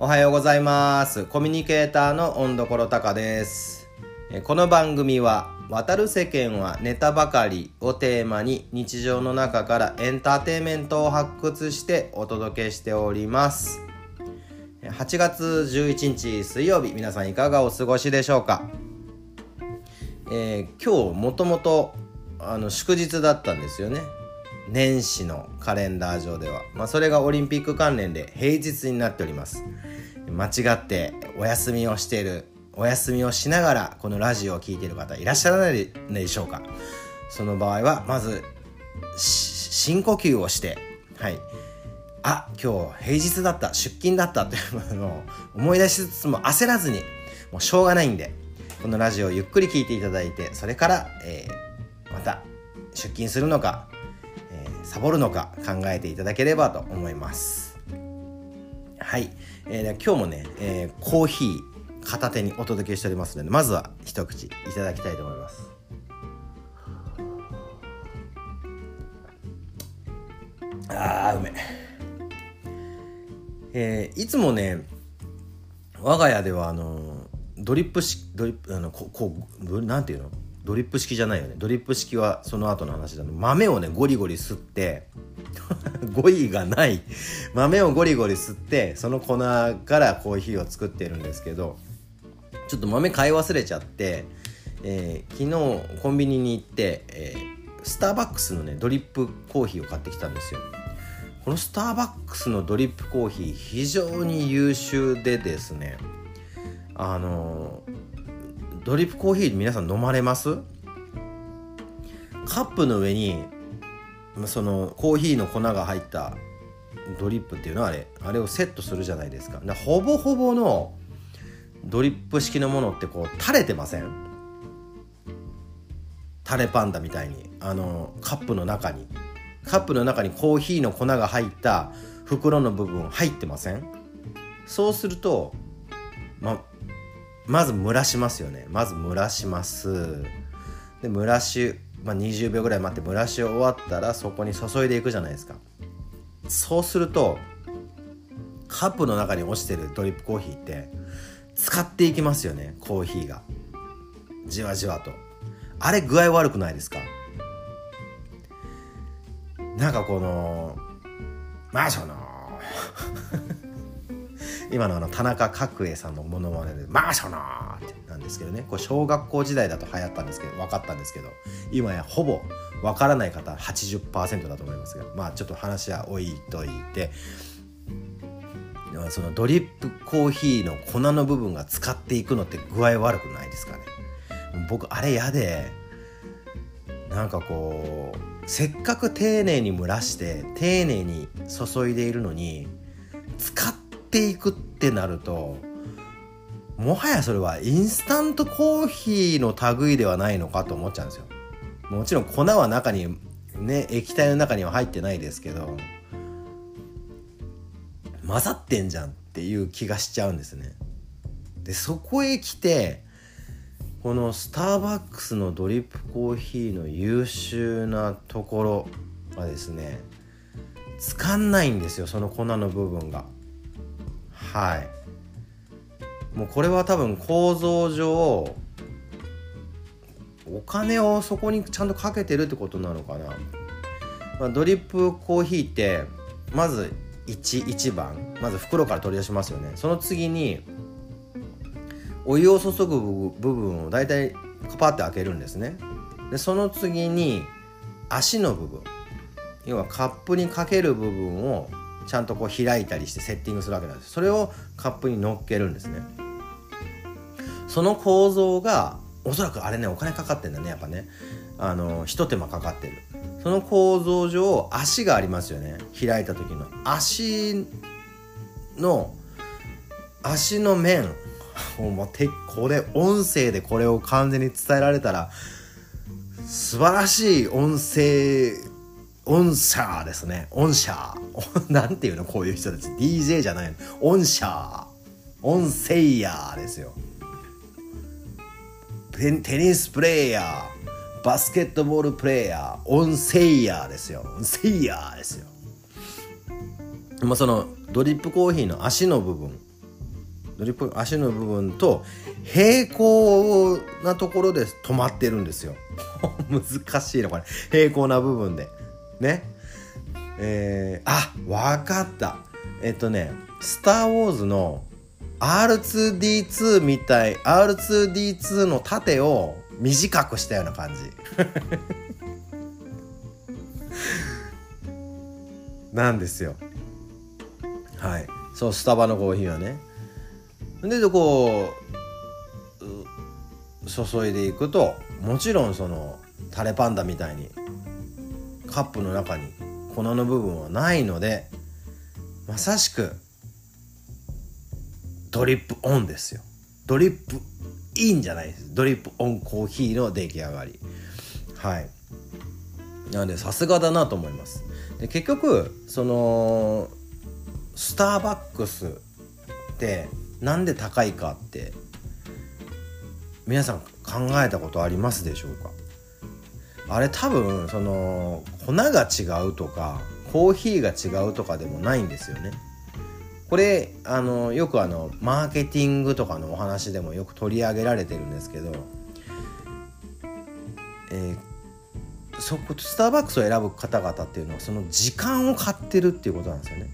おはようございます。コミュニケーターの温所高です。この番組は渡る世間はネタばかりをテーマに日常の中からエンターテインメントを発掘してお届けしております。8月11日水曜日皆さんいかがお過ごしでしょうか、えー、今日もともとあの祝日だったんですよね。年始のカレンダー上では、まあ、それがオリンピック関連で平日になっております。間違ってお休みをしているお休みをしながらこのラジオを聴いている方いらっしゃらないでしょうか。その場合はまず深呼吸をしてはい。あ今日平日だった出勤だったというのを思い出しつつも焦らずにもうしょうがないんでこのラジオをゆっくり聴いていただいてそれから、えー、また出勤するのかサボるのか考えていただければと思います。はい、えー、今日もね、えー、コーヒー片手にお届けしておりますのでまずは一口いただきたいと思います。あーうめえ。ー、いつもね我が家ではあのドリップしドリップあのここうなんていうの？ドリップ式じゃないよね。ドリップ式はその後の話だね豆をねゴリゴリ吸って 語彙がない。豆をゴリゴリ吸ってその粉からコーヒーを作ってるんですけどちょっと豆買い忘れちゃって、えー、昨日コンビニに行って、えー、スターバックスのねドリップコーヒーを買ってきたんですよ。このスターバックスのドリップコーヒー非常に優秀でですねあのドリップコーヒー皆さん飲まれます？カップの上にそのコーヒーの粉が入ったドリップっていうのはあれあれをセットするじゃないですか。ほぼほぼのドリップ式のものってこう垂れてません？タレパンダみたいにあのカップの中に。カップの中にコーヒーの粉が入った袋の部分入ってません？そうするとままず蒸らしますよね。まず蒸らします。で蒸らし、まあ、20秒ぐらい待って蒸らし終わったらそこに注いでいくじゃないですか。そうするとカップの中に落ちてるドリップコーヒーって使っていきますよねコーヒーが。じわじわと。あれ具合悪くないですか？なんかこのまあその今のあの田中角栄さんのものまねで「マーショナー!」ってなんですけどねこれ小学校時代だと流行ったんですけど分かったんですけど今やほぼ分からない方80%だと思いますがまあちょっと話は置いといてそのドリップコーヒーの粉の部分が使っていくのって具合悪くないですかね僕あれ嫌でなんかこうせっかく丁寧に蒸らして丁寧に注いでいるのに使っっていくってなるともはやそれはインスタントコーヒーの類ではないのかと思っちゃうんですよ。もちろん粉は中にね液体の中には入ってないですけど混ざってんじゃんっていう気がしちゃうんですね。でそこへ来てこのスターバックスのドリップコーヒーの優秀なところはですね使んないんですよその粉の部分が。はい。もうこれは多分構造上お金をそこにちゃんとかけてるってことなのかな、まあ、ドリップコーヒーってまず 1, 1番まず袋から取り出しますよね。その次にお湯を注ぐ部分を大体カパって開けるんですね。でその次に足の部分。要はカップにかける部分をちゃんとこう開いたりしてセッティングするわけなんです。それをカップに乗っけるんですね。その構造がおそらくあれねお金かかってんだねやっぱね。あのひと手間かかってる。その構造上足がありますよね。開いた時の。足の足の面。もうてこれ音声でこれを完全に伝えられたら素晴らしい音声音叉ですね。音叉。なんていうの？こういう人たち。DJ じゃないの。音叉。音声ヤーですよ。テニスプレーヤー。バスケットボールプレーヤー。音声ヤーですよ。音声ヤーですよ。まあ、そのドリップコーヒーの足の部分ドリップ足の部分と平行なところで止まってるんですよ 難しいなこれ平行な部分でね。えー、あわかった。えっとね「スター・ウォーズ」の R2D2 みたい R2D2 の縦を短くしたような感じ。なんですよ。はい。そうスタバのコーヒーはね。でこう注いでいくともちろんそのタレパンダみたいにカップの中に粉の部分はないのでまさしくドリップオンですよ。ドリップインじゃないです。ドリップオンコーヒーの出来上がり。はい。なのでさすがだなと思います。で結局そのスターバックスってなんで高いかって皆さん考えたことありますでしょうか？あれ多分その粉が違うとかコーヒーが違うとかでもないんですよねこれあのよくあのマーケティングとかのお話でもよく取り上げられてるんですけど、えー、そこスターバックスを選ぶ方々っていうのはその時間を買ってるっていうことなんですよね。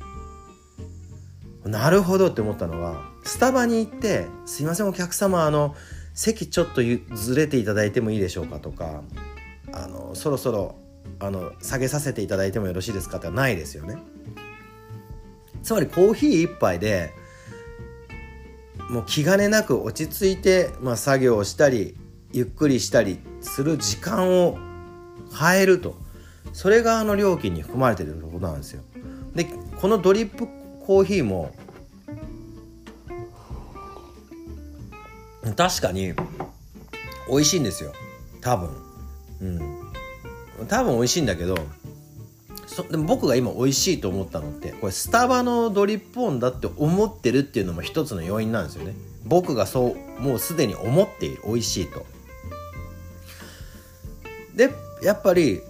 なるほどって思ったのはスタバに行って「すいませんお客様あの席ちょっとずれていただいてもいいでしょうか」とか「あのそろそろあの下げさせていただいてもよろしいですか?」ってないですよね。つまりコーヒー一杯でもう気兼ねなく落ち着いて、まあ、作業をしたりゆっくりしたりする時間を変えるとそれがあの料金に含まれてることなんですよ。でこのドリップコーヒーも確かに美味しいんですよ多分うん。多分美味しいんだけどそでも僕が今美味しいと思ったのってこれスタバのドリップオンだって思ってるっていうのも一つの要因なんですよね。僕がそうもうすでに思っている美味しいと。でやっぱり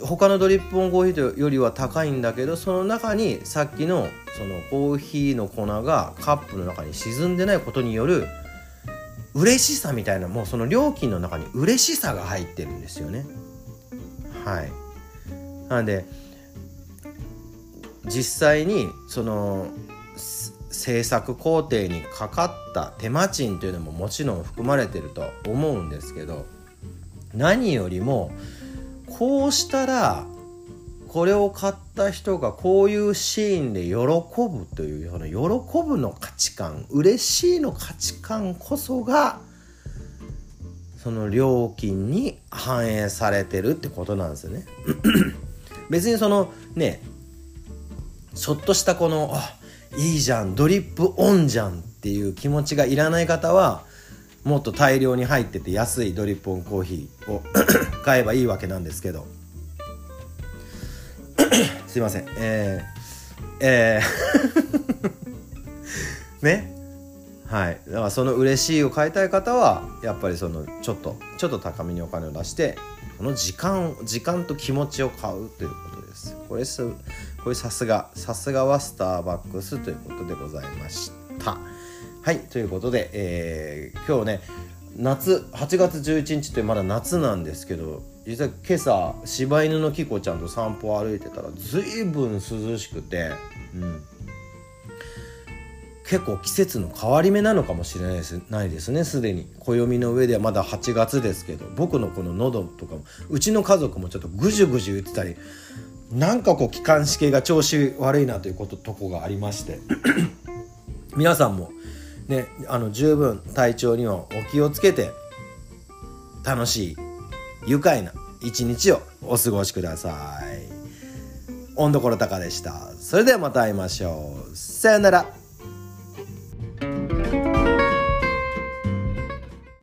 他のドリップオンコーヒーよりは高いんだけどその中にさっきのそのコーヒーの粉がカップの中に沈んでないことによる嬉しさみたいなもうその料金の中に嬉しさが入ってるんですよね。はい。なんで実際にその制作工程にかかった手間賃というのももちろん含まれてると思うんですけど何よりもこうしたらこれを買った人がこういうシーンで喜ぶというその喜ぶの価値観嬉しいの価値観こそがその料金に反映されてるってことなんですよね。別にそのねちょっとしたこのあいいじゃんドリップオンじゃんっていう気持ちがいらない方はもっと大量に入ってて安いドリップオンコーヒーを 買えばいいわけなんですけどすいません。えー、えー。ね。はい。だからその嬉しいを買いたい方はやっぱりそのちょっとちょっと高めにお金を出してこの時間時間と気持ちを買うということです。これすこれさすがさすがはスターバックスということでございました。はい。ということで、えー、今日ね夏8月11日ってまだ夏なんですけど実は今朝柴犬のキコちゃんと散歩を歩いてたら随分涼しくて、うん、結構季節の変わり目なのかもしれないですないですねすでに。暦の上ではまだ8月ですけど僕のこの喉とかもうちの家族もちょっとぐじゅぐじゅ言ってたりなんかこう気管支系が調子悪いなということとこがありまして 皆さんもねあの十分体調にはお気をつけて楽しい愉快な一日をお過ごしください。温どころたかでした。それではまた会いましょう。さよなら。